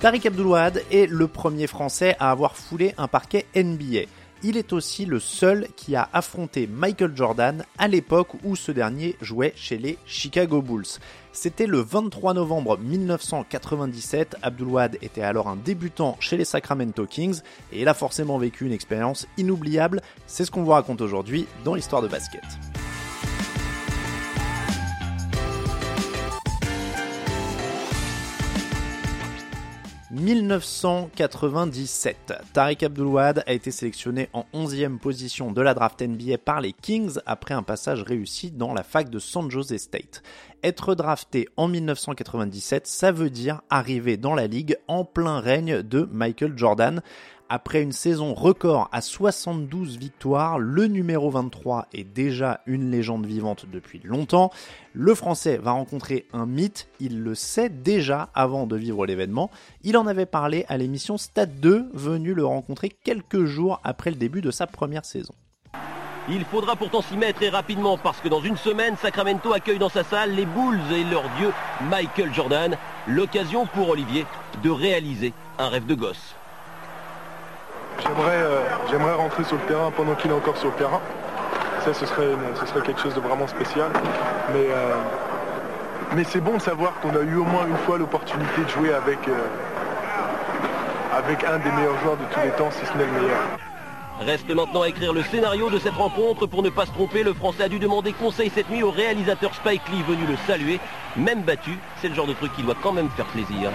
Tariq Abdoulouad est le premier Français à avoir foulé un parquet NBA. Il est aussi le seul qui a affronté Michael Jordan à l'époque où ce dernier jouait chez les Chicago Bulls. C'était le 23 novembre 1997, Abdoulouad était alors un débutant chez les Sacramento Kings et il a forcément vécu une expérience inoubliable, c'est ce qu'on vous raconte aujourd'hui dans l'histoire de basket. 1997, Tariq Abdoulouad a été sélectionné en 11e position de la draft NBA par les Kings après un passage réussi dans la fac de San Jose State. Être drafté en 1997, ça veut dire arriver dans la ligue en plein règne de Michael Jordan. Après une saison record à 72 victoires, le numéro 23 est déjà une légende vivante depuis longtemps. Le français va rencontrer un mythe, il le sait déjà avant de vivre l'événement. Il en avait parlé à l'émission Stade 2, venu le rencontrer quelques jours après le début de sa première saison. Il faudra pourtant s'y mettre et rapidement parce que dans une semaine, Sacramento accueille dans sa salle les Bulls et leur dieu Michael Jordan. L'occasion pour Olivier de réaliser un rêve de gosse. Euh, j'aimerais rentrer sur le terrain pendant qu'il est encore sur le terrain. Ça, ce serait, ce serait quelque chose de vraiment spécial. Mais, euh, mais c'est bon de savoir qu'on a eu au moins une fois l'opportunité de jouer avec, euh, avec un des meilleurs joueurs de tous les temps, si ce n'est le meilleur. Reste maintenant à écrire le scénario de cette rencontre. Pour ne pas se tromper, le Français a dû demander conseil cette nuit au réalisateur Spike Lee venu le saluer. Même battu, c'est le genre de truc qui doit quand même faire plaisir.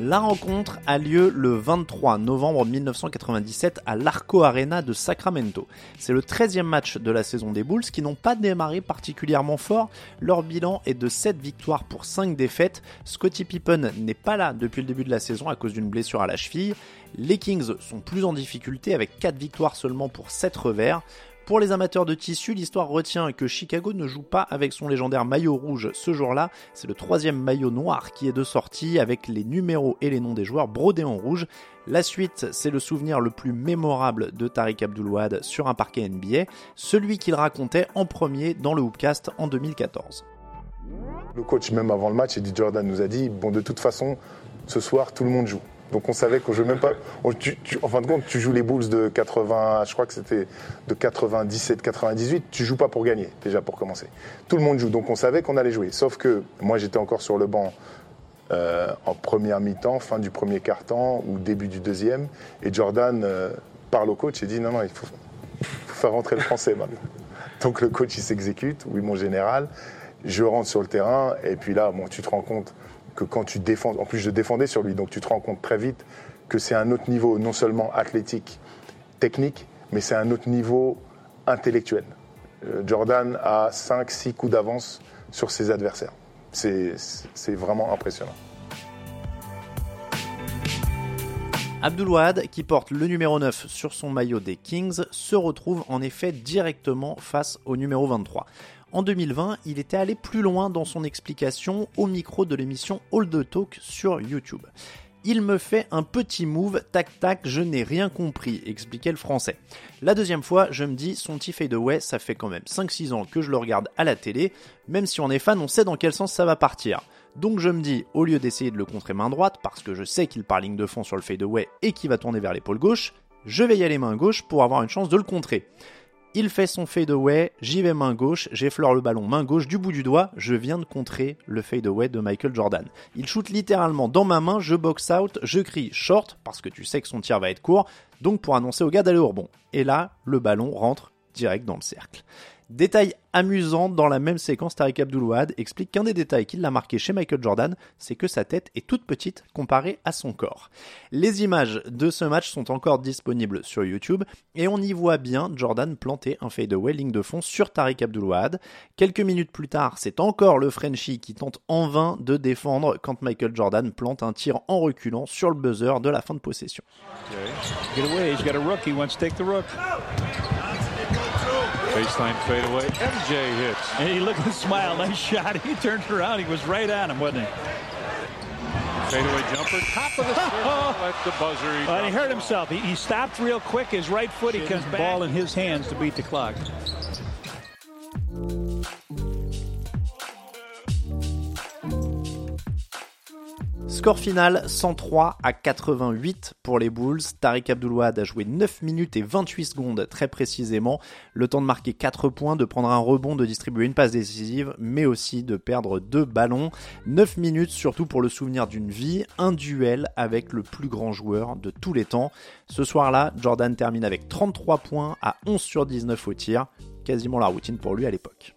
La rencontre a lieu le 23 novembre 1997 à l'Arco Arena de Sacramento. C'est le 13e match de la saison des Bulls qui n'ont pas démarré particulièrement fort. Leur bilan est de 7 victoires pour 5 défaites. Scottie Pippen n'est pas là depuis le début de la saison à cause d'une blessure à la cheville. Les Kings sont plus en difficulté avec 4 victoires seulement pour 7 revers. Pour les amateurs de tissu, l'histoire retient que Chicago ne joue pas avec son légendaire maillot rouge ce jour-là. C'est le troisième maillot noir qui est de sortie avec les numéros et les noms des joueurs brodés en rouge. La suite, c'est le souvenir le plus mémorable de Tariq Abdoulouad sur un parquet NBA, celui qu'il racontait en premier dans le Hoopcast en 2014. Le coach, même avant le match, Eddie Jordan nous a dit, bon de toute façon, ce soir, tout le monde joue. Donc on savait qu'on jouait même pas. en fin de compte, tu joues les Bulls de 80, je crois que c'était de 97, 98. Tu joues pas pour gagner déjà pour commencer. Tout le monde joue, donc on savait qu'on allait jouer. Sauf que moi j'étais encore sur le banc euh, en première mi-temps, fin du premier quart-temps ou début du deuxième, et Jordan euh, parle au coach et dit non non il faut, faire rentrer le français maintenant. Donc le coach il s'exécute, oui mon général. Je rentre sur le terrain et puis là bon tu te rends compte que quand tu défends, en plus je défendais sur lui, donc tu te rends compte très vite que c'est un autre niveau, non seulement athlétique, technique, mais c'est un autre niveau intellectuel. Euh, Jordan a 5-6 coups d'avance sur ses adversaires. C'est vraiment impressionnant. Abdoulouad, qui porte le numéro 9 sur son maillot des Kings, se retrouve en effet directement face au numéro 23. En 2020, il était allé plus loin dans son explication au micro de l'émission All the Talk sur YouTube. Il me fait un petit move, tac tac, je n'ai rien compris, expliquait le français. La deuxième fois, je me dis, son petit fadeaway, ça fait quand même 5-6 ans que je le regarde à la télé, même si on est fan, on sait dans quel sens ça va partir. Donc je me dis, au lieu d'essayer de le contrer main droite, parce que je sais qu'il part ligne de fond sur le fadeaway et qu'il va tourner vers l'épaule gauche, je vais y aller main gauche pour avoir une chance de le contrer. Il fait son fadeaway, j'y vais main gauche, j'effleure le ballon main gauche du bout du doigt, je viens de contrer le fadeaway de Michael Jordan. Il shoot littéralement dans ma main, je box out, je crie short parce que tu sais que son tir va être court, donc pour annoncer au gars d'aller au rebond. Et là, le ballon rentre direct dans le cercle. Détail amusant, dans la même séquence, Tariq Abdul-Wahad explique qu'un des détails qui l'a marqué chez Michael Jordan, c'est que sa tête est toute petite comparée à son corps. Les images de ce match sont encore disponibles sur YouTube et on y voit bien Jordan planter un fadeaway ligne de fond sur Tariq Abdul-Wahad. Quelques minutes plus tard, c'est encore le Frenchie qui tente en vain de défendre quand Michael Jordan plante un tir en reculant sur le buzzer de la fin de possession. Baseline fadeaway. MJ hits. Hey, look at the smile. Nice shot. He turned around. He was right on him, wasn't he? Fadeaway jumper. Top of the screen. At the buzzer. He, Well, he hurt himself. He, he stopped real quick. His right foot, he comes back. ball in his hands to beat the clock. Score final 103 à 88 pour les Bulls. Tariq Abdul-Wahad a joué 9 minutes et 28 secondes très précisément. Le temps de marquer 4 points, de prendre un rebond, de distribuer une passe décisive, mais aussi de perdre 2 ballons. 9 minutes surtout pour le souvenir d'une vie, un duel avec le plus grand joueur de tous les temps. Ce soir-là, Jordan termine avec 33 points à 11 sur 19 au tir. Quasiment la routine pour lui à l'époque.